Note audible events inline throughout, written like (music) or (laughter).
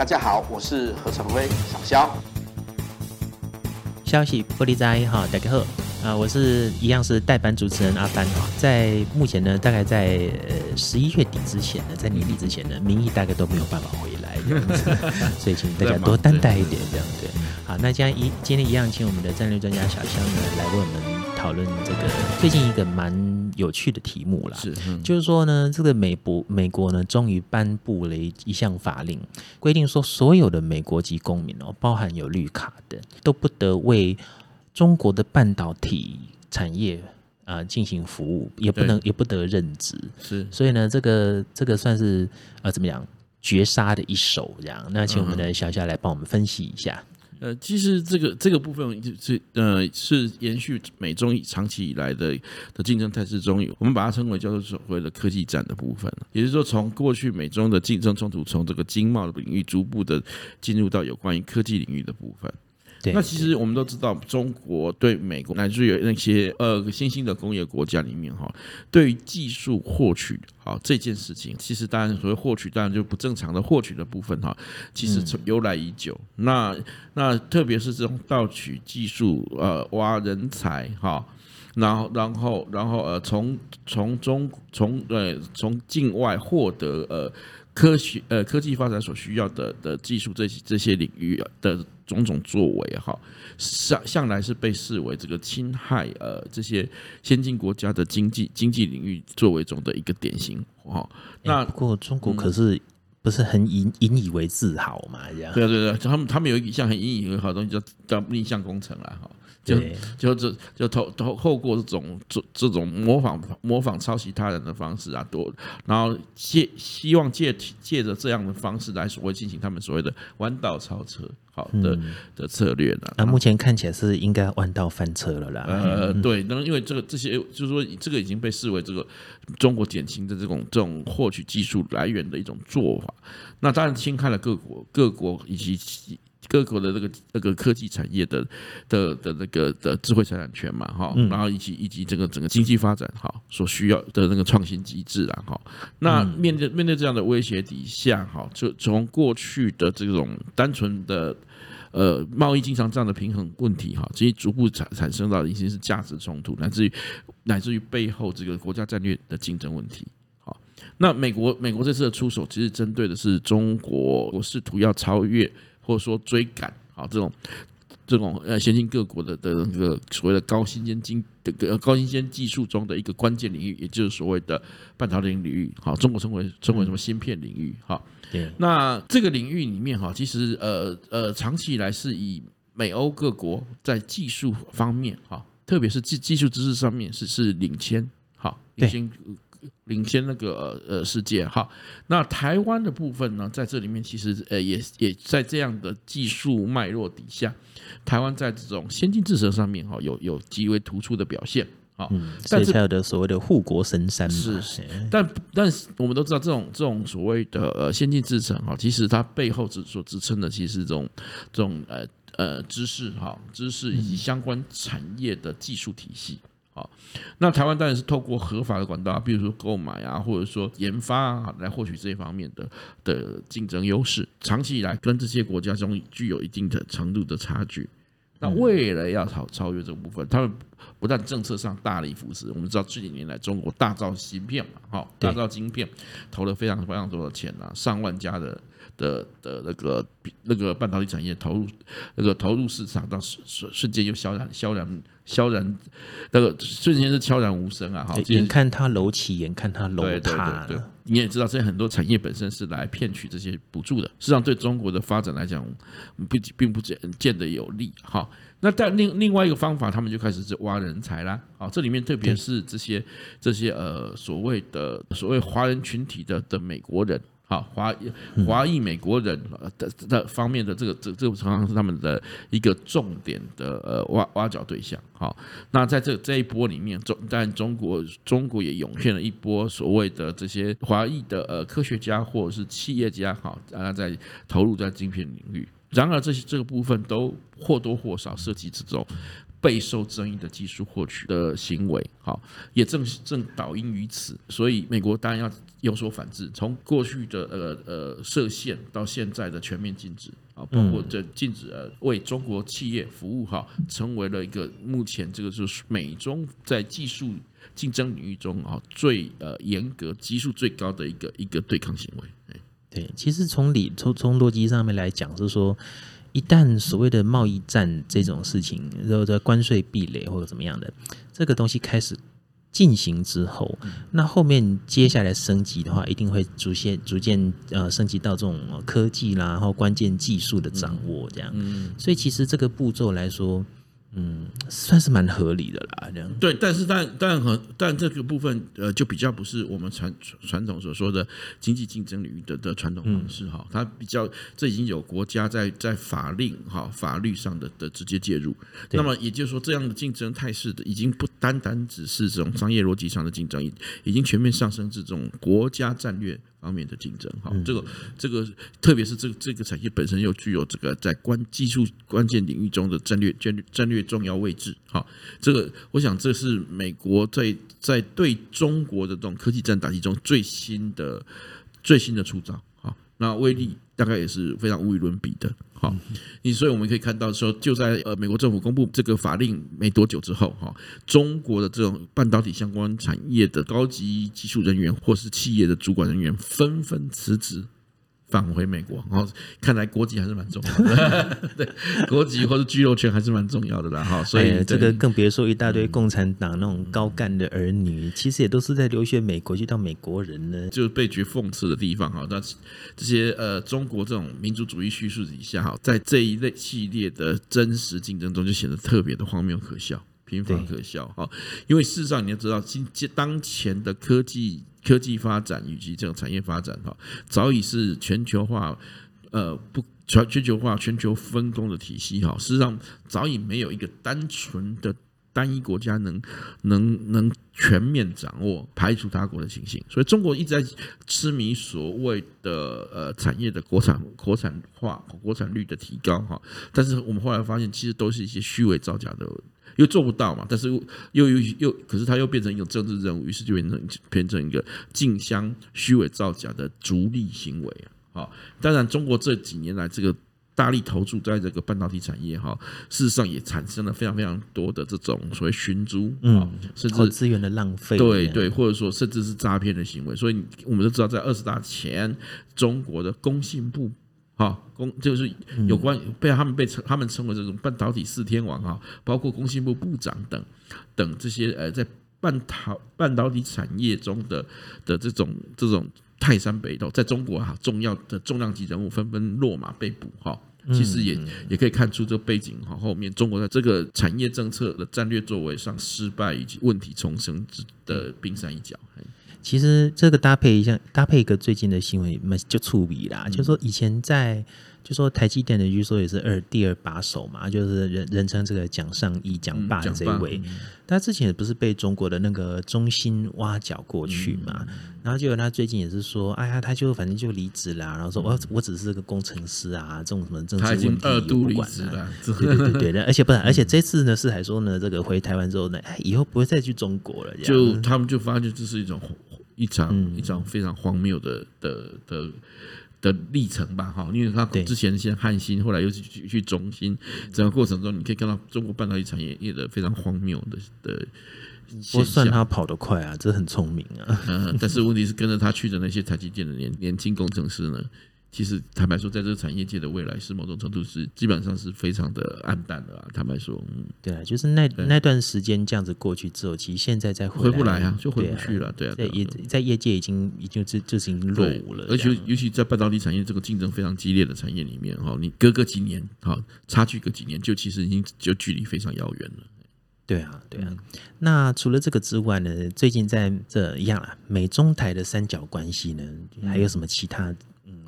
大家好，我是何成辉，小肖。消息玻璃斋哈，大家好啊，我是一样是代班主持人阿帆哈，在目前呢，大概在呃十一月底之前呢，在年底之前呢，民意大概都没有办法回来这样子，(laughs) 所以请大家多担待一点这样对。好，那今天一今天一样，请我们的战略专家小肖呢来为我们讨论这个最近一个蛮。有趣的题目啦，是，嗯、就是说呢，这个美国美国呢，终于颁布了一一项法令，规定说，所有的美国籍公民哦，包含有绿卡的，都不得为中国的半导体产业啊、呃、进行服务，也不能也不得任职。是，所以呢，这个这个算是呃怎么样绝杀的一手这样。那请我们的小夏来帮我们分析一下。呃，其实这个这个部分是呃是延续美中长期以来的的竞争态势中，我们把它称为叫做所谓的科技战的部分。也就是说，从过去美中的竞争冲突，从这个经贸的领域逐步的进入到有关于科技领域的部分。对那其实我们都知道，中国对美国乃至于那些呃新兴的工业国家里面哈，对于技术获取好这件事情，其实当然所谓获取，当然就不正常的获取的部分哈，其实从由来已久。嗯、那那特别是这种盗取技术呃挖人才哈，然后然后然后呃从从中从呃从境外获得呃。科学呃科技发展所需要的的技术这些这些领域的种种作为哈，向向来是被视为这个侵害呃这些先进国家的经济经济领域作为中的一个典型哈。那不过中国可是不是很引引以为自豪嘛？这样对啊对对，他们他们有一项很引以为豪的东西叫叫逆向工程了哈。就就这就透透透过这种这这种模仿模仿抄袭他人的方式啊，多然后借希望借借着这样的方式来所谓进行他们所谓的弯道超车好的、嗯、的策略呢。那目前看起来是应该弯道翻车了啦。呃，(laughs) 对，那因为这个这些就是说这个已经被视为这个中国减轻的这种这种获取技术来源的一种做法。那当然侵害了各国各国以及。各国的这个这个科技产业的的的那个的智慧财产权嘛，哈，然后以及以及这个整个经济发展哈所需要的那个创新机制啊，哈，那面对面对这样的威胁底下，哈，就从过去的这种单纯的呃贸易经常这样的平衡问题哈，其实逐步产产生到已经是价值冲突，乃至于乃至于背后这个国家战略的竞争问题。好，那美国美国这次的出手，其实针对的是中国，我试图要超越。或者说追赶啊，这种这种呃先进各国的的那个所谓的高新鲜经的高新尖技术中的一个关键领域，也就是所谓的半导体领域，好，中国称为称为什么芯片领域，哈，对，那这个领域里面哈，其实呃呃长期以来是以美欧各国在技术方面哈，特别是技技术知识上面是是领先，好，领先。领先那个呃世界哈，那台湾的部分呢，在这里面其实呃也也在这样的技术脉络底下，台湾在这种先进制程上面哈有有极为突出的表现啊，嗯，所以才有的所谓的护国神山是是，但但是我们都知道这种这种所谓的呃先进制程哈，其实它背后之所支撑的其实是这种这种呃呃知识哈知识以及相关产业的技术体系。好，那台湾当然是透过合法的管道，比如说购买啊，或者说研发啊，来获取这方面的的竞争优势。长期以来，跟这些国家中具有一定的程度的差距。那为了要超超越这部分，他们不但政策上大力扶持，我们知道这几年来中国大造芯片嘛，哈，大造晶片，投了非常非常多的钱啊，上万家的。的的那个那个半导体产业投入那个投入市场，到瞬瞬瞬间又萧然萧然萧然，那个瞬间是悄然无声啊！哈，眼看它楼起，眼看它楼塌。对，你也知道，这些很多产业本身是来骗取这些补助的，实际上对中国的发展来讲，并并不见见得有利。哈，那但另另外一个方法，他们就开始是挖人才啦。啊，这里面特别是这些这些呃所谓的所谓华人群体的的美国人。好，华华裔美国人的的方面的这个这这个常常是他们的一个重点的呃挖挖角对象。好，那在这这一波里面，中但中国中国也涌现了一波所谓的这些华裔的呃科学家或者是企业家，好，啊在投入在晶片领域。然而这些这个部分都或多或少涉及这种备受争议的技术获取的行为，好，也正正导因于此，所以美国当然要有所反制，从过去的呃呃设限到现在的全面禁止，啊，包括这禁止呃为中国企业服务，哈，成为了一个目前这个就是美中在技术竞争领域中啊最呃严格、基数最高的一个一个对抗行为。对，其实从理从从逻辑上面来讲，是说。一旦所谓的贸易战这种事情，然后的关税壁垒或者怎么样的这个东西开始进行之后，那后面接下来升级的话，一定会逐渐逐渐呃升级到这种科技啦，然后关键技术的掌握这样。所以其实这个步骤来说。嗯，算是蛮合理的啦，这样。对，但是但但很但这个部分呃，就比较不是我们传传统所说的经济竞争领域的的传统方式哈，它比较这已经有国家在在法令哈法律上的的直接介入。那么也就是说，这样的竞争态势的已经不单单只是这种商业逻辑上的竞争，已已经全面上升至这种国家战略。方面的竞争，哈，这个这个，特别是这个这个产业本身又具有这个在关技术关键领域中的战略战略战略重要位置，哈，这个我想这是美国在在对中国的这种科技战打击中最新的最新的出招，哈，那威力大概也是非常无与伦比的。好，你所以我们可以看到说，就在呃美国政府公布这个法令没多久之后，哈，中国的这种半导体相关产业的高级技术人员或是企业的主管人员纷纷辞职。返回美国，然后看来国籍还是蛮重要的，(laughs) 对，国籍或者居留权还是蛮重要的啦，哈。所以这个更别说一大堆共产党那种高干的儿女，其实也都是在留学美国去当美国人呢。就是被绝讽刺的地方哈，那这些呃中国这种民族主义叙述底下哈，在这一类系列的真实竞争中，就显得特别的荒谬可笑。平凡可笑哈，因为事实上你要知道，今当前的科技科技发展以及这种产业发展哈，早已是全球化呃不全全球化全球分工的体系哈。事实上，早已没有一个单纯的单一国家能能能全面掌握排除他国的情形。所以，中国一直在痴迷所谓的呃产业的国产国产化国产率的提高哈。但是我们后来发现，其实都是一些虚伪造假的。又做不到嘛，但是又又又，可是它又变成一种政治任务，于是就变成变成一个竞相虚伪造假的逐利行为啊！好，当然中国这几年来这个大力投注在这个半导体产业哈，事实上也产生了非常非常多的这种所谓寻租，嗯，甚至资源的浪费，对对，或者说甚至是诈骗的行为。所以我们都知道，在二十大前，中国的工信部。哈，工就是有关被他们被称他们称为这种半导体四天王哈，包括工信部部长等等这些呃，在半导半导体产业中的的这种这种泰山北斗，在中国哈重要的重量级人物纷纷落马被捕哈，其实也也可以看出这个背景哈，后面中国在这个产业政策的战略作为上失败以及问题丛生的冰山一角。其实这个搭配一下，搭配一个最近的新闻，就触笔啦。就是说以前在，就说台积电的据说也是二第二把手嘛，就是人人称这个蒋尚义蒋爸这一位。他之前也不是被中国的那个中心挖角过去嘛，然后就有他最近也是说，哎呀，他就反正就离职啦，然后说我我只是个工程师啊，这种什么政治问题也不管了。(laughs) 对对对对，而且不然，而且这次呢是还说呢，这个回台湾之后呢，哎，以后不会再去中国了。就他们就发现这是一种。一场一场非常荒谬的的的的历程吧，哈，因为他之前先汉芯，后来又去去中芯，整个过程中你可以看到中国半导体产业业的非常荒谬的的。不算他跑得快啊，这很聪明啊。嗯，但是问题是跟着他去的那些台积电的年年轻工程师呢？其实坦白说，在这个产业界的未来是某种程度是基本上是非常的暗淡的啊。坦白说，嗯，对啊，就是那那段时间这样子过去之后，其实现在再回不来啊，就回不去了。对啊，在业在业界已经已经就就是已经落伍了。而且尤其在半导体产业这个竞争非常激烈的产业里面，哈，你隔个几年，哈，差距个几年，就其实已经就距离非常遥远了。对啊，对啊。那除了这个之外呢，最近在这一样啊，美中台的三角关系呢，还有什么其他？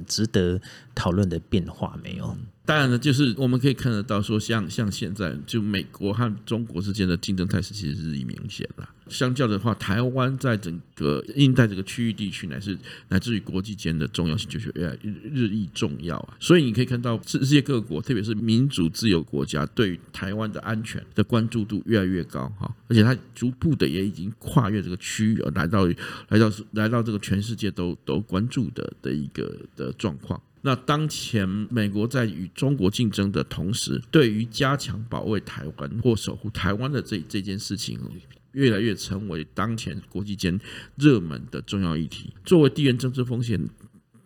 值得讨论的变化没有？当然了，就是我们可以看得到，说像像现在，就美国和中国之间的竞争态势其实日益明显了。相较的话，台湾在整个印太这个区域地区，乃至乃至于国际间的重要性，就是越来越日益重要啊。所以你可以看到，世界各国，特别是民主自由国家，对于台湾的安全的关注度越来越高哈。而且它逐步的也已经跨越这个区域，而来到来到来到这个全世界都都关注的的一个的状况。那当前美国在与中国竞争的同时，对于加强保卫台湾或守护台湾的这这件事情，越来越成为当前国际间热门的重要议题。作为地缘政治风险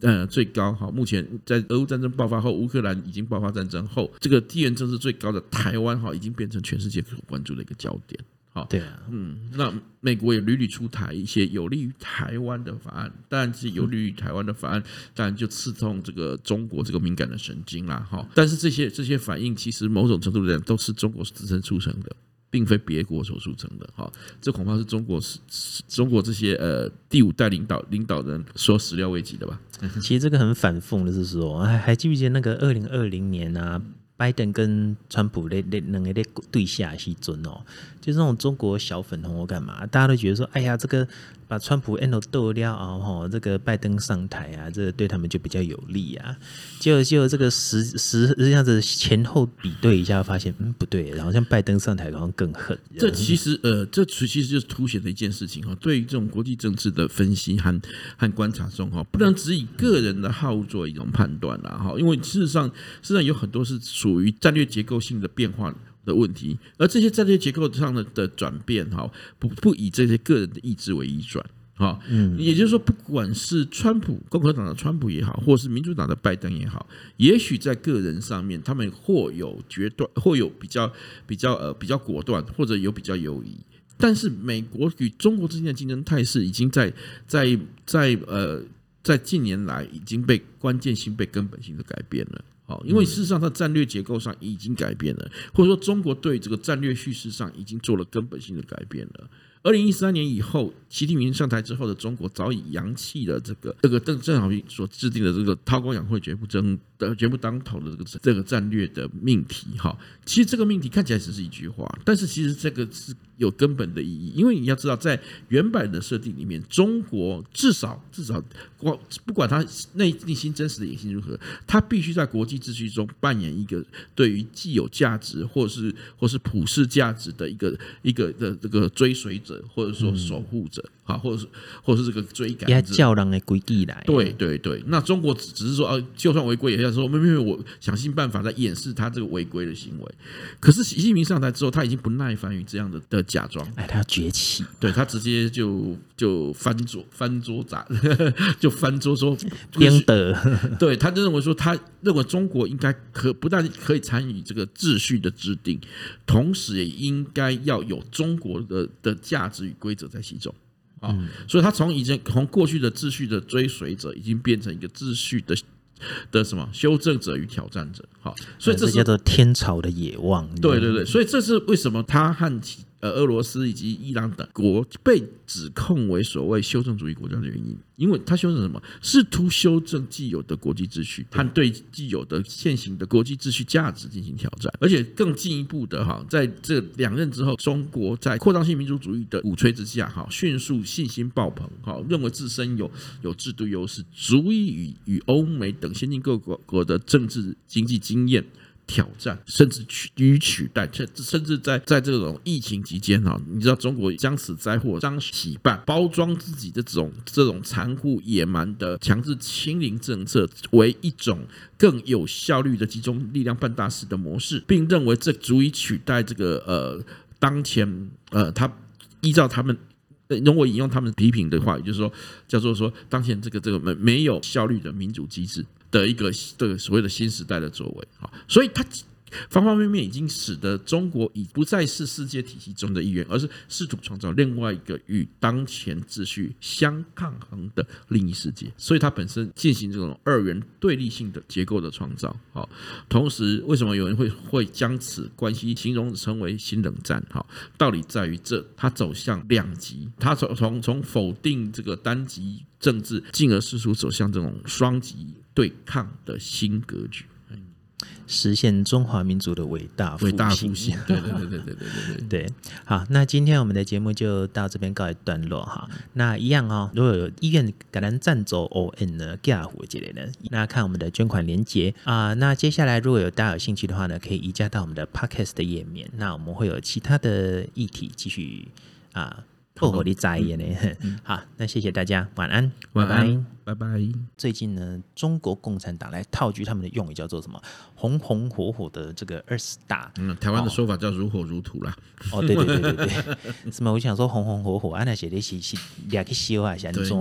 呃最高哈，目前在俄乌战争爆发后，乌克兰已经爆发战争后，这个地缘政治最高的台湾哈，已经变成全世界所关注的一个焦点。好，对啊，嗯，那美国也屡屡出台一些有利于台湾的法案，当然是有利于台湾的法案，当然就刺痛这个中国这个敏感的神经啦，哈。但是这些这些反应，其实某种程度来讲，都是中国自身促成的，并非别国所促成的，哈。这恐怕是中国是中国这些呃第五代领导领导人所始料未及的吧？(laughs) 其实这个很反讽的是说，还还记不记得那个二零二零年啊？拜登跟川普那那两个在对下西尊哦，就是那种中国小粉红我干嘛？大家都觉得说，哎呀，这个。把川普 end 斗掉啊！哈，这个拜登上台啊，这对他们就比较有利啊。就就这个实实这样子前后比对一下，发现嗯不对，然后像拜登上台好像更狠。这其实呃，这其实就是凸显的一件事情哈。对于这种国际政治的分析和和观察中哈，不能只以个人的好恶做一种判断啦哈。因为事实上，事实上有很多是属于战略结构性的变化。的问题，而这些战略结构上的的转变，哈，不不以这些个人的意志为依转，哈，嗯，也就是说，不管是川普共和党的川普也好，或是民主党的拜登也好，也许在个人上面，他们或有决断，或有比较比较呃比较果断，或者有比较犹疑，但是美国与中国之间的竞争态势已经在在在呃在近年来已经被关键性、被根本性的改变了。好，因为事实上，它战略结构上已经改变了，或者说中国对这个战略叙事上已经做了根本性的改变了。二零一三年以后，习近平上台之后的中国早已扬弃了这个这个邓邓小平所制定的这个韬光养晦、绝不争的绝不当头的这个这个战略的命题。哈，其实这个命题看起来只是一句话，但是其实这个是有根本的意义。因为你要知道，在原版的设定里面，中国至少至少光不管他内内心真实的野心如何，他必须在国际秩序中扮演一个对于既有价值或是或是普世价值的一个一个的这个追随者。或者说守护者，啊，或者是或者是这个追赶也，要叫人的规矩来。对对对，那中国只只是说，啊，就算违规，也要说，没没没，我想尽办法在掩饰他这个违规的行为。可是习近平上台之后，他已经不耐烦于这样的的假装，哎，他要崛起，对他直接就就翻桌翻桌砸，(laughs) 就翻桌说 (laughs) 颠的，对，他就认为说，他认为中国应该可不但可以参与这个秩序的制定，同时也应该要有中国的的。价值与规则在其中啊，所以他从以前从过去的秩序的追随者，已经变成一个秩序的的什么修正者与挑战者。好，所以这是叫做天朝的野望。对对对，所以这是为什么他和其。呃，俄罗斯以及伊朗等国被指控为所谓修正主义国家的原因，因为他修正什么？试图修正既有的国际秩序和对既有的现行的国际秩序价值进行挑战，而且更进一步的哈，在这两任之后，中国在扩张性民族主义的鼓吹之下，哈，迅速信心爆棚，哈，认为自身有有制度优势，足以与与欧美等先进各国国的政治经济经验。挑战，甚至取予以取代，甚至甚至在在这种疫情期间哈，你知道中国将此灾祸将喜办，包装自己的这种这种残酷野蛮的强制清零政策为一种更有效率的集中力量办大事的模式，并认为这足以取代这个呃当前呃他依照他们如果引用他们批评的话，也就是说叫做说当前这个这个没没有效率的民主机制。的一个这个所谓的新时代的作为，啊，所以它方方面面已经使得中国已不再是世界体系中的一员，而是试图创造另外一个与当前秩序相抗衡的另一世界。所以它本身进行这种二元对立性的结构的创造，好，同时为什么有人会会将此关系形容成为新冷战？哈，道理在于这，它走向两极，它从从从否定这个单极政治，进而试图走向这种双极对抗的新格局，实现中华民族的伟大伟大复兴。对对对对对对对 (laughs) 对。好，那今天我们的节目就到这边告一段落哈。那一样哦，如果有医院感染、战走或任何救护之类的，那看我们的捐款连接啊。那接下来如果有大家有兴趣的话呢，可以移驾到我们的 Podcast 的页面。那我们会有其他的议题继续啊。破火的在演呢，(laughs) 好，那谢谢大家，晚安，晚安，拜拜。最近呢，中国共产党来套句他们的用语，叫做什么？红红火火的这个二十大，嗯，台湾的说法叫如火如荼啦。哦，对对对对对，(laughs) 什么？我想说红红火火，安那写的是是两个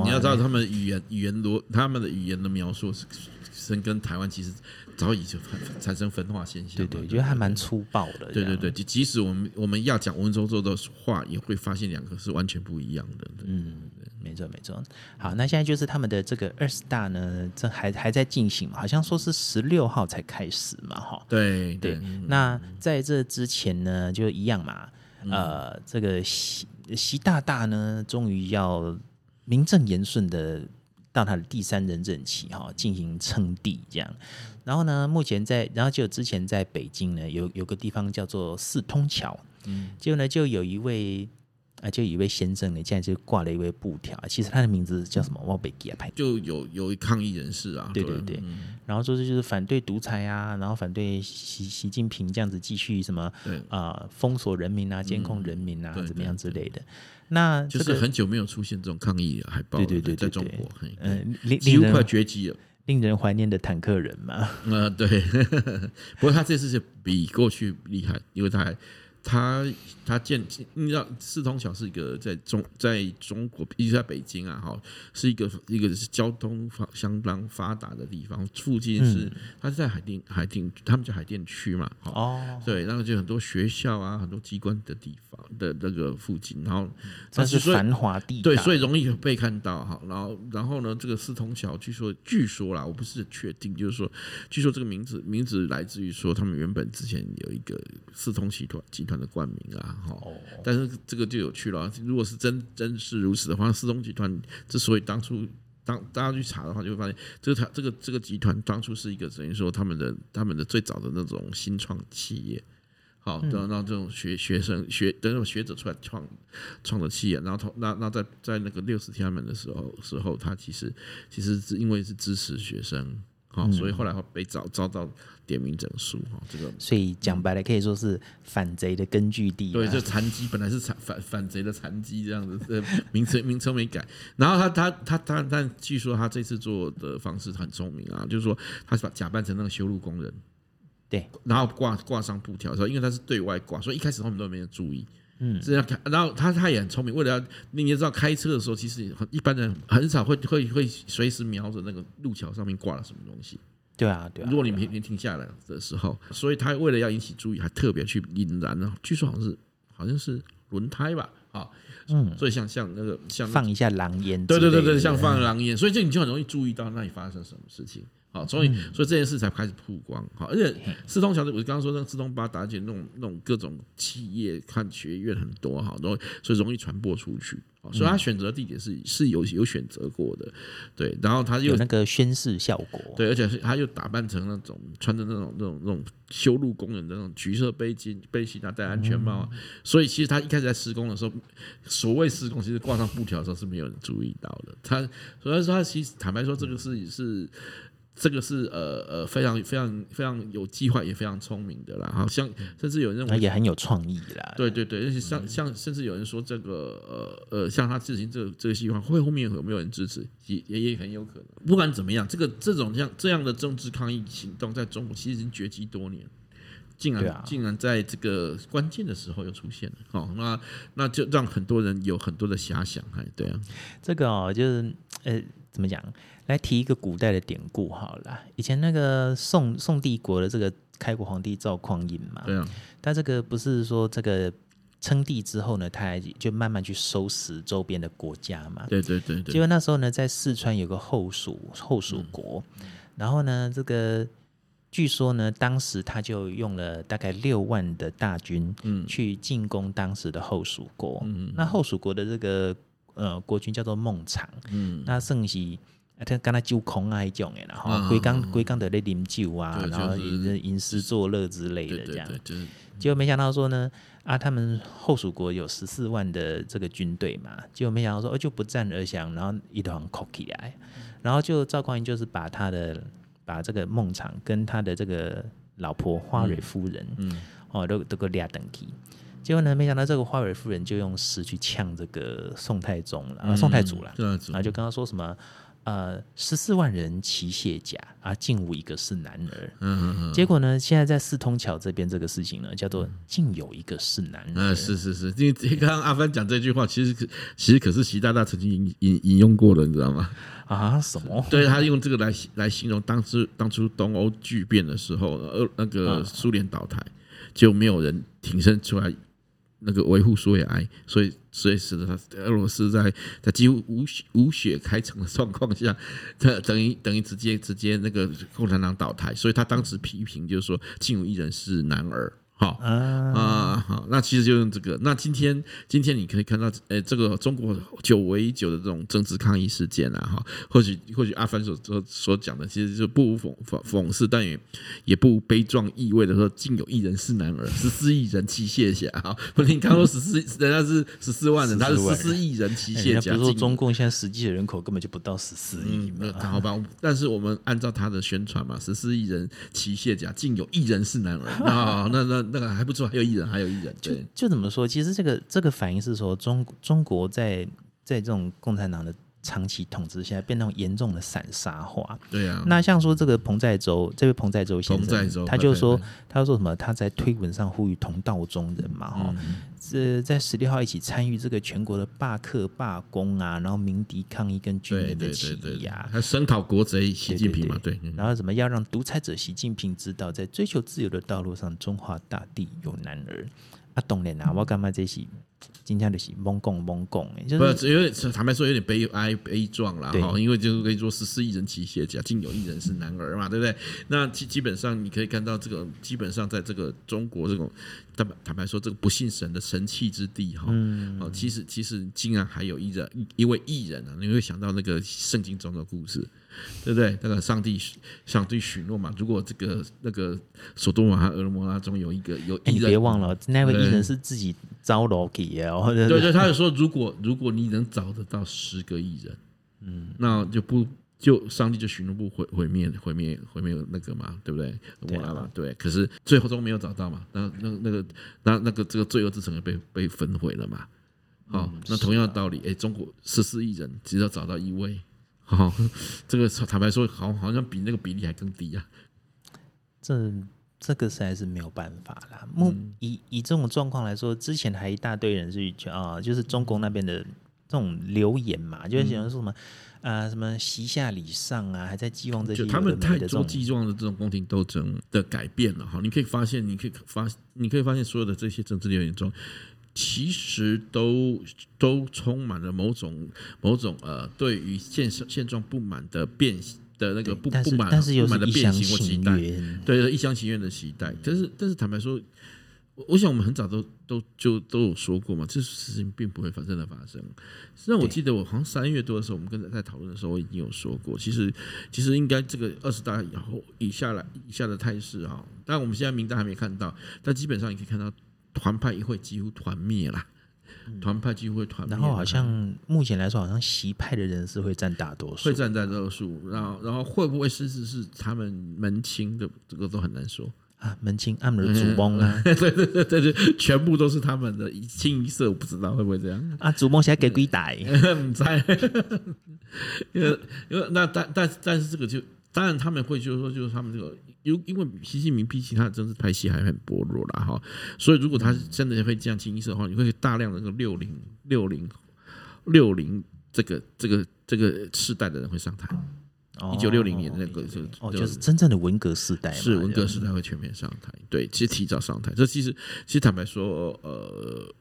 你要知道他们语言语言逻，他们的语言的描述是，是跟台湾其实。早已就产生分化现象，对对，觉得还蛮粗暴的。对对对，即即使我们我们要讲文绉绉的话，也会发现两个是完全不一样的。嗯，没错没错。好，那现在就是他们的这个二十大呢，这还还在进行嘛？好像说是十六号才开始嘛？哈，对对。那在这之前呢，就一样嘛。呃，这个习习大大呢，终于要名正言顺的到他的第三任任期哈，进行称帝这样。然后呢，目前在，然后就之前在北京呢，有有个地方叫做四通桥，嗯，结果呢，就有一位啊，就有一位先生呢，现在就挂了一位布条，其实他的名字叫什么？我被记牌，就有有一抗议人士啊，对对对，嗯、然后说这就是反对独裁啊，然后反对习习近平这样子继续什么啊、呃、封锁人民啊，监控人民啊，嗯、怎么样之类的。那、这个、就是很久没有出现这种抗议海报，对对对，在中国，嗯，几乎快绝迹了。令人怀念的坦克人嘛，嗯，(laughs) 对，(laughs) 不过他这次是比过去厉害，因为他还。他他建，你知道四通桥是一个在中在中国，一直在北京啊，哈，是一个一个是交通相当发达的地方。附近是他是在海淀海淀，他们叫海淀区嘛，哦，对，然后就很多学校啊，很多机关的地方的那个附近，然后它是繁华地，对，所以容易被看到哈。然后然后呢，这个四通桥据说据说啦，我不是确定，就是说据说这个名字名字来自于说他们原本之前有一个四通集团集团。的冠名啊，哈，但是这个就有趣了。如果是真真是如此的话，四中集团之所以当初当大家去查的话，就会发现这个这个这个集团当初是一个等于说他们的他们的最早的那种新创企业，好，然后让这种学学生学等那种学者出来创创的企业，然后那那在在那个六十天安门的时候时候，他其实其实是因为是支持学生，好，所以后来会被遭遭到。点名整肃哈，这个所以讲白了可以说是反贼的根据地。对，就残疾本来是残反反贼的残疾这样子，这名称名称没改。然后他他他他，但据说他这次做的方式很聪明啊，就是说他是把假扮成那个修路工人，对，然后挂挂上布条，说因为他是对外挂，所以一开始他们都没有注意，嗯，这样开。然后他他也很聪明，为了要你也知道开车的时候，其实一般人很少会会会随时瞄着那个路桥上面挂了什么东西。对啊，对啊。如果你没没停下来的时候，所以他为了要引起注意，还特别去引燃了。据说好像是好像是轮胎吧，啊，嗯，所以像像那个像放一下狼烟，对对对对，像放狼烟，所以这你就很容易注意到那里发生什么事情。好，所以所以这件事才开始曝光。好，而且四通桥，我刚刚说那个四通八达，而且那种那种各种企业看学院很多，哈，都所以容易传播出去。所以他选择的地点是是有有选择过的，对，然后他又有那个宣誓效果，对，而且是他又打扮成那种穿着那种那种那种修路工人的那种橘色背巾背心啊，戴安全帽，嗯、所以其实他一开始在施工的时候，所谓施工其实挂上布条的时候是没有人注意到的，他所以说他其实坦白说这个是是。这个是呃呃非常非常非常有计划也非常聪明的啦，好像甚至有人认为也很有创意啦。对对对，而且像像甚至有人说这个呃呃像他执行这个这个计划会后面有没有人支持，也也也很有可能。不管怎么样，这个这种像这样的政治抗议行动在中国其实已经绝迹多年，竟然、啊、竟然在这个关键的时候又出现了，好，那那就让很多人有很多的遐想，哎，对啊，这个哦就是呃怎么讲？来提一个古代的典故好了，以前那个宋宋帝国的这个开国皇帝赵匡胤嘛，对啊，他这个不是说这个称帝之后呢，他还就慢慢去收拾周边的国家嘛，对对对对。结果那时候呢，在四川有个后蜀后蜀国，嗯、然后呢，这个据说呢，当时他就用了大概六万的大军，嗯，去进攻当时的后蜀国，嗯，那后蜀国的这个呃国君叫做孟昶，嗯，那盛喜。他跟他酒空啊一种诶，然后归刚归刚的在啉酒啊，然后就是吟诗作乐之类的这样。结果没想到说呢，啊，他们后蜀国有十四万的这个军队嘛，结果没想到说，哦，就不战而降，然后一团哭起来，然后就赵匡胤就是把他的把这个孟昶跟他的这个老婆花蕊夫人，嗯，嗯哦，都都给俩等起。结果呢，没想到这个花蕊夫人就用诗去呛这个宋太宗了，啊，宋太祖了，然后就跟他说什么。呃，十四万人齐卸甲啊，竟无一个是男儿。嗯嗯嗯。结果呢，现在在四通桥这边这个事情呢，叫做竟有一个是男儿。嗯，是是是，因为刚刚阿帆讲这句话，其实可其实可是习大大曾经引引引用过的，你知道吗？啊，什么？对，他用这个来来形容当时当初东欧巨变的时候，呃，那个苏联倒台，就没有人挺身出来。那个维护苏维埃，所以所以使得他俄罗斯在在几乎无血无血开城的状况下，(laughs) 他等于等于直接直接那个共产党倒台，所以他当时批评就是说，竟无一人是男儿。好啊，好，那其实就用这个。那今天，今天你可以看到，诶，这个中国久违已久的这种政治抗议事件啊，哈，或许或许阿凡所所所讲的，其实就不无讽讽讽刺，但也也不无悲壮意味的说，竟有一人是男儿，十四亿人齐卸甲。哈，不，你刚说十四，人家是十四万人，他是十四亿人齐卸甲。比如说中共现在实际的人口根本就不到十四亿嘛，好吧？但是我们按照他的宣传嘛，十四亿人齐卸甲，竟有一人是男儿。那 (laughs) 那那。那个还不错，还有艺人，还有艺人。对，就怎么说？其实这个这个反应是说，中中国在在这种共产党的长期统治下，变成严重的散沙化。对啊。那像说这个彭在洲，这位彭在洲先生，他就说，他说什么？他在推文上呼吁同道中人嘛，哈、嗯，这在十六号一起参与这个全国的罢课罢工啊，然后鸣笛抗议跟军人的起义啊，还声讨国贼习近平嘛，对。然后什么要让独裁者习近平知道，在追求自由的道路上，中华大地有男儿。啊，当然啦，我干嘛这些？今天就是懵共懵共哎，就是有点坦白说有点悲哀悲壮啦哈，因为就是可以说十四亿人齐卸甲，竟有一人是男儿嘛，对不对？那基基本上你可以看到这个，基本上在这个中国这种坦白坦白说这个不信神的神器之地哈，哦，其实其实竟然还有一人一位异人啊，你会想到那个圣经中的故事。对不对？那个上帝上帝许诺嘛，如果这个那个索多玛和俄摩拉中有一个有异人，别忘了那位异人是自己招楼给的。对对，(laughs) 他就说，如果如果你能找得到十个异人，嗯，那就不就上帝就许诺不毁毁灭毁灭毁灭那个嘛，对不对？对啊，对。可是最后都没有找到嘛，那那那个那那个这个罪恶之城也被被焚毁了嘛。好，那同样的道理，哎，中国十四亿人只要找到一位。好、哦，这个坦白说，好好像比那个比例还更低啊。这这个实在是没有办法啦。目、嗯、以以这种状况来说，之前还一大堆人是啊，就是中共那边的这种留言嘛，就是喜欢说什么啊、呃，什么习下礼上啊，还在寄望这些的。他们太多寄望的这种宫廷斗争的改变了哈。你可以发现，你可以发，你可以发现所有的这些政治留言中。其实都都充满了某种某种呃，对于现现状不满的变的那个不不满不满的变形或期待，对，一厢情愿的期待。但是但是坦白说，我想我们很早都都就都有说过嘛，这事情并不会发生的发生。实际上我记得我好像三月多的时候，我们跟在讨论的时候，我已经有说过，其实其实应该这个二十大以后以下来以下的态势哈，当然我们现在名单还没看到，但基本上你可以看到。团派一会几乎团灭了，团派几乎会团灭。然后好像目前来说，好像习派的人是会占大多数，会占大多数。然后，然后会不会甚至是他们门清的？这个都很难说啊。门清，他们的祖宗啊，(laughs) 对对对对对，全部都是他们的，清一色，我不知道会不会这样啊。祖宗现在给鬼打，(laughs) 不在，(laughs) 因为因为那但但但是这个就当然他们会就是说就是他们这个。因因为习近平比其他的政治派系还很薄弱啦哈，所以如果他真的会这样清一色的话，你会大量的那个六零六零六零这个这个这个世代的人会上台。一九六零年那个就哦，就是真正的文革时代，是文革时代会全面上台。对，其实提早上台，这其实其实坦白说，呃，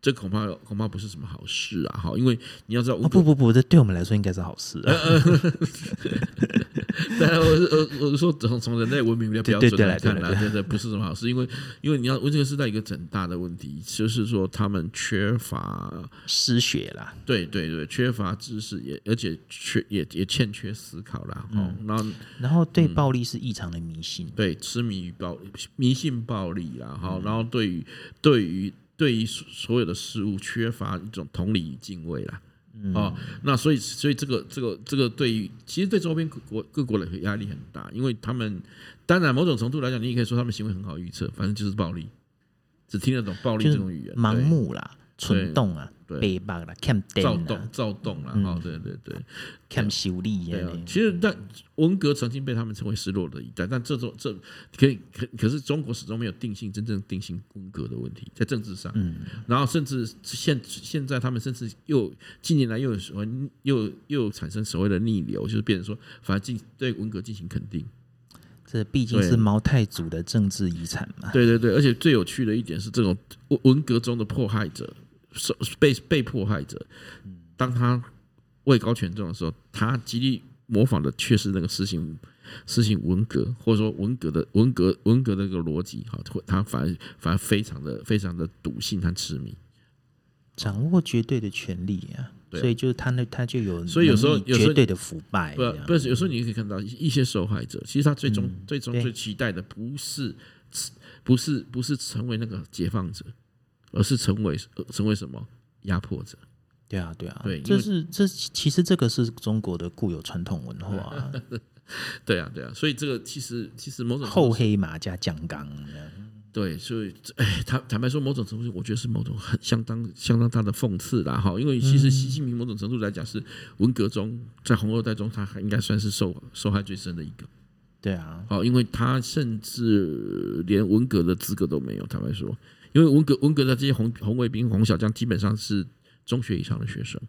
这恐怕恐怕不是什么好事啊哈，因为你要知道，哦不不不，这对我们来说应该是好事啊。(laughs) (laughs) 对，我是我我是说从从人类文明的标准来看来，真的，不是什么好事，因为因为你要，这个是在一个很大的问题，就是说他们缺乏失学啦，对对对，缺乏知识，也而且缺也也欠缺思考啦。哦、嗯，然后然后对暴力是异常的迷信，对，痴迷于暴迷信暴力啦，哈、嗯，然后对于对于对于所有的事物缺乏一种同理与敬畏啦。嗯、哦，那所以，所以这个，这个，这个，对于其实对周边各国各国的压力很大，因为他们当然某种程度来讲，你也可以说他们行为很好预测，反正就是暴力，只听得懂暴力这种语言，盲目啦。蠢动啊，北霸啦，躁动，躁动啦，哦，对对对，欠修理。其实但文革曾经被他们称为失落的一代，但这种这可以可可是中国始终没有定性真正定性文革的问题，在政治上，嗯，然后甚至现现在他们甚至又近年来又有所谓又又产生所谓的逆流，就是变成说反而进对文革进行肯定，这毕竟是毛太祖的政治遗产嘛。对对对，而且最有趣的一点是，这种文文革中的迫害者。被被迫害者，当他位高权重的时候，他极力模仿的却是那个实行实行文革，或者说文革的文革文革的那个逻辑，哈，他反而反而非常的非常的笃信和痴迷，掌握绝对的权利啊，所以就是他那他就有，所以有时候绝对的腐败，不不是有时候你可以看到一些受害者，其实他最终最终最期待的不是不是不是成为那个解放者。而是成为成为什么压迫者？对啊，对啊，对，这是这其实这个是中国的固有传统文化啊。(laughs) 对啊，对啊，所以这个其实其实某种厚黑马加酱缸。对，所以哎，坦坦白说，某种程度我觉得是某种很相当相当大的讽刺啦。哈。因为其实习近平某种程度来讲是文革中在红二代中，他还应该算是受受害最深的一个。对啊，好，因为他甚至连文革的资格都没有，坦白说。因为文革文革的这些红红卫兵、红小将，基本上是中学以上的学生。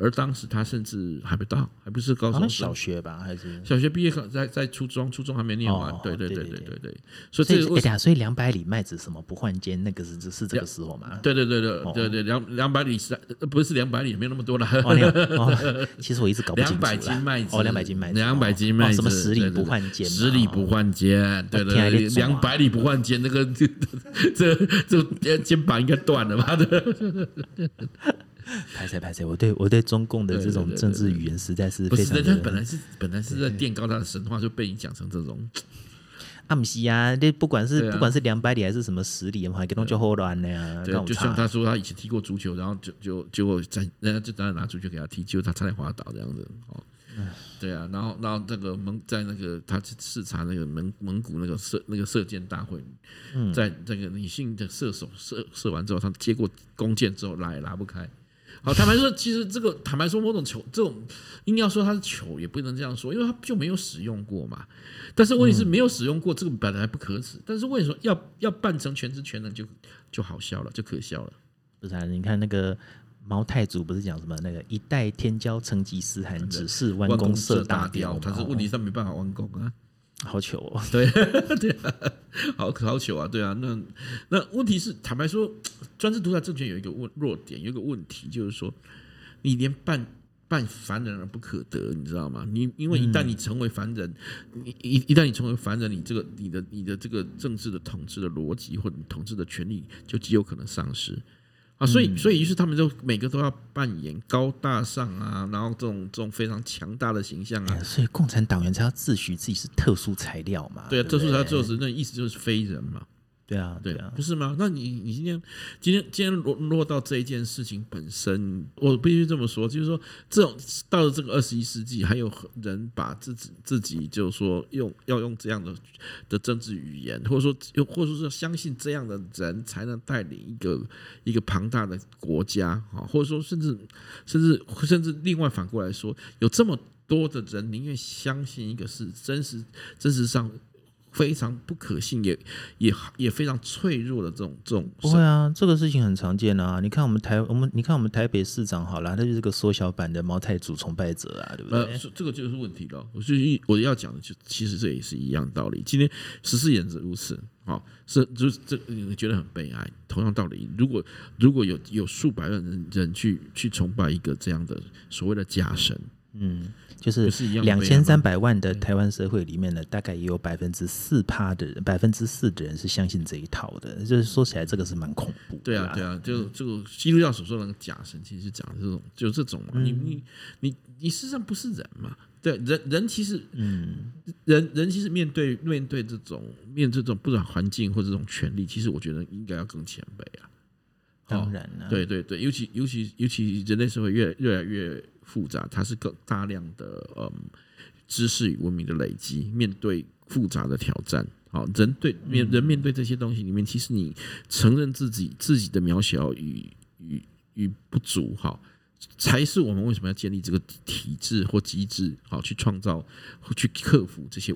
而当时他甚至还不到，还不是高中小学吧？还是小学毕业，在在初中，初中还没念完。对对对对对对。所以这个，所以两百里麦子什么不换肩，那个是是这个时候嘛？对对对对对对，两两百里是不是两百里？没有那么多了。(laughs) 其实我一直搞不清楚。两百斤麦子，哦，两百斤麦子，两百斤麦子，什么十里不换肩？十里不换肩，对对对，两百里不换肩，那个 (laughs) 这这肩膀应该断了吧？(laughs) (laughs) 拍谁拍谁，我对我对中共的这种政治语言实在是非常的。不是，他本来是本来是在垫高他的神话，就被你讲成这种。阿姆西啊，那不管是不管是两百里还是什么十里，还给弄就后乱的呀。对，就像他说他以前踢过足球，然后就就结果在人家就当然拿足球给他踢，结果他差点滑倒这样子。哦，对啊，然后然后那个蒙在那个他去视察那个蒙蒙古那个射那个射箭大会，在这个女性的射手射射完之后，他接过弓箭之后拉也拉不开。好，坦白说，其实这个坦白说，某种球这种硬要说它是球，也不能这样说，因为它就没有使用过嘛。但是问题是没有使用过，这个本来不可耻。但是为什么要要扮成全知全能就就好笑了，就可笑了？不是啊，你看那个毛太祖不是讲什么那个一代天骄成吉思汗，只是弯弓射大雕，但是问题上没办法弯弓啊。好糗哦，(laughs) 对 (laughs) 对啊，好好糗啊，对啊，那那问题是，坦白说，专制独裁政权有一个问弱点，有一个问题，就是说，你连半半凡人而不可得，你知道吗？你因为一旦你成为凡人，你一一旦你成为凡人，你这个你的你的这个政治的统治的逻辑或者你统治的权利就极有可能丧失。啊，所以，所以于是他们就每个都要扮演高大上啊，然后这种这种非常强大的形象啊。所以共产党员才要自诩自己是特殊材料嘛。对啊，特殊材料就是那意思就是非人嘛。对啊，对啊，不是吗？那你你今天今天今天落落到这一件事情本身，我必须这么说，就是说，这种到了这个二十一世纪，还有人把自己自己就是说用要用这样的的政治语言，或者说又或者说相信这样的人才能带领一个一个庞大的国家啊，或者说甚至甚至甚至另外反过来说，有这么多的人宁愿相信一个是真实真实上。非常不可信，也也也非常脆弱的这种这种。不会啊，这个事情很常见啊。你看我们台我们你看我们台北市长好了，他就是个缩小版的毛太祖崇拜者啊，对不对？呃，这个就是问题了。我就我要讲的就其实这也是一样道理。今天十四也是如此，好是就是这你觉得很悲哀。同样道理，如果如果有有数百万人人去去崇拜一个这样的所谓的假神。嗯，就是两千三百万的台湾社会里面呢，大概也有百分之四趴的人，百分之四的人是相信这一套的。就是说起来，这个是蛮恐怖的。对啊，对啊，就这个基督教所说的那个假神，其实是讲的这种，就这种嘛。嗯、你你你你事实上不是人嘛？对，人人其实，嗯，人人其实面对面对这种面对这种不管环境或这种权利，其实我觉得应该要更谦卑啊。当然了，对对对，尤其尤其尤其人类社会越越来越复杂，它是更大量的嗯知识与文明的累积，面对复杂的挑战，好，人对面人面对这些东西里面，其实你承认自己自己的渺小与与与不足，好，才是我们为什么要建立这个体制或机制，好，去创造去克服这些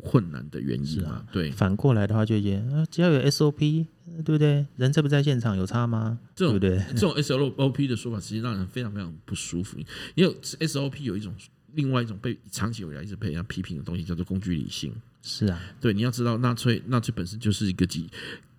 困难的原因啊，对。反过来的话，就觉得只要有 SOP，对不对？人在不在现场有差吗？这种对不对？(laughs) 这种 SOP 的说法，其实让人非常非常不舒服。因为 SOP 有一种另外一种被长期以来一直被人家批评的东西，叫做工具理性。是啊，对，你要知道，纳粹纳粹本身就是一个机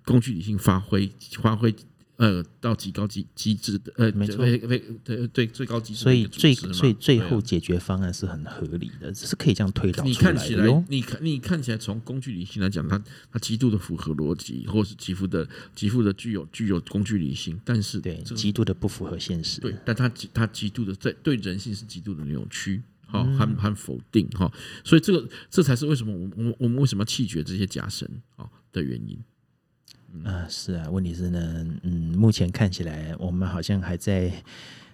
工具理性发挥发挥。呃，到极高机机制的，呃，没错，对对对，最高机制，所以最所以最后解决方案是很合理的，只是可以这样推导出来。你看起来，你看你看起来，从工具理性来讲，它它极度的符合逻辑，或是极富的极富的具有具有工具理性，但是对极度的不符合现实。对，但它它极度的在对人性是极度的扭曲，好，很很否定哈，所以这个这才是为什么我我我们为什么要弃绝这些假神啊的原因。啊，是啊，问题是呢，嗯，目前看起来我们好像还在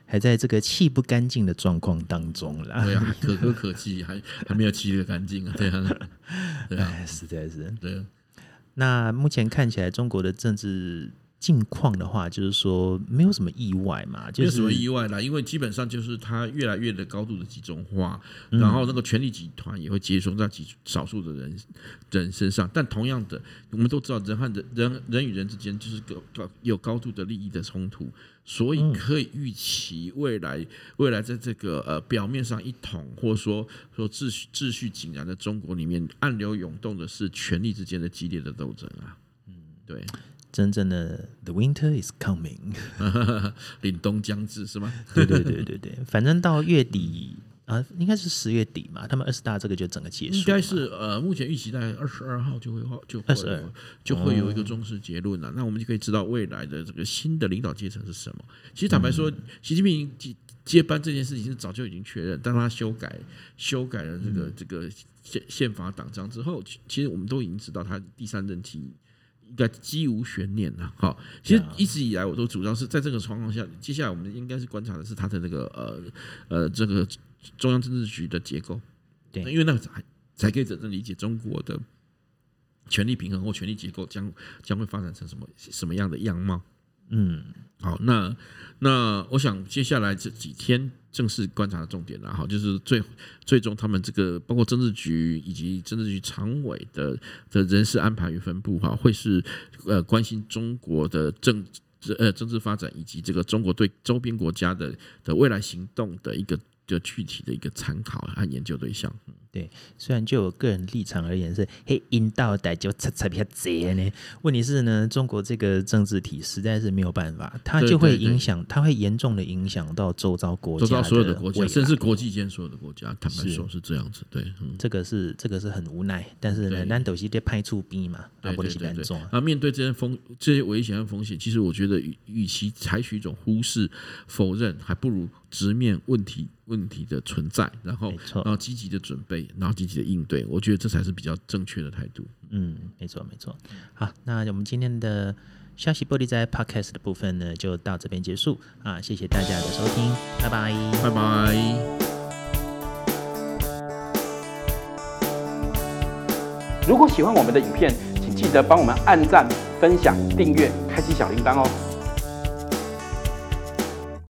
还在这个气不干净的状况当中啦。对啊，(laughs) 可歌可泣，还还没有气得干净啊，对啊，对啊，实在是。对，那目前看起来中国的政治。近况的话，就是说没有什么意外嘛，就是、没有什么意外啦，因为基本上就是它越来越的高度的集中化，嗯、然后那个权力集团也会集中在极少数的人人身上。但同样的，我们都知道人和人人人与人之间就是个高有高度的利益的冲突，所以可以预期未来未来在这个呃表面上一统或者说说秩序秩序井然的中国里面，暗流涌动的是权力之间的激烈的斗争啊。嗯，对。真正的 The winter is coming，(laughs) 凛冬将至是吗？对对对对对，(laughs) 反正到月底啊，应该是十月底嘛，他们二十大这个就整个结束。应该是呃，目前预期在二十二号就会就二十二就会有一个正式结论了。哦、那我们就可以知道未来的这个新的领导阶层是什么。其实坦白说，嗯、习近平接接班这件事情是早就已经确认，当他修改修改了这个、嗯、这个宪宪法党章之后，其实我们都已经知道他第三任期。应该几无悬念了，好，其实一直以来我都主张是在这个状况下，接下来我们应该是观察的是他的那个呃呃这个中央政治局的结构，对，因为那个才才可以真正理解中国的权力平衡或权力结构将将会发展成什么什么样的样貌。嗯，好，那那我想接下来这几天正式观察的重点了哈，就是最最终他们这个包括政治局以及政治局常委的的人事安排与分布哈，会是呃关心中国的政呃政治发展以及这个中国对周边国家的的未来行动的一个。就具体的一个参考和研究对象，对，虽然就我个人立场而言是嘿，引导带就擦擦比较贼呢。问题是呢，中国这个政治体实在是没有办法，它就会影响，它会严重的影响到周遭国家，周遭所有的国家，甚至国际间所有的国家。坦白说，是这样子。对，这个是这个是很无奈，但是呢，难斗是得派出兵嘛，啊，不是难做。啊，面对这些风这些危险和风险，其实我觉得与与其采取一种忽视、否认，还不如直面问题。问题的存在，然后，然后积极的准备，然后积极的应对，我觉得这才是比较正确的态度。嗯，没错，没错。好，那我们今天的消息玻璃在 Podcast 的部分呢，就到这边结束啊！谢谢大家的收听，拜拜，拜拜。如果喜欢我们的影片，请记得帮我们按赞、分享、订阅、开启小铃铛哦。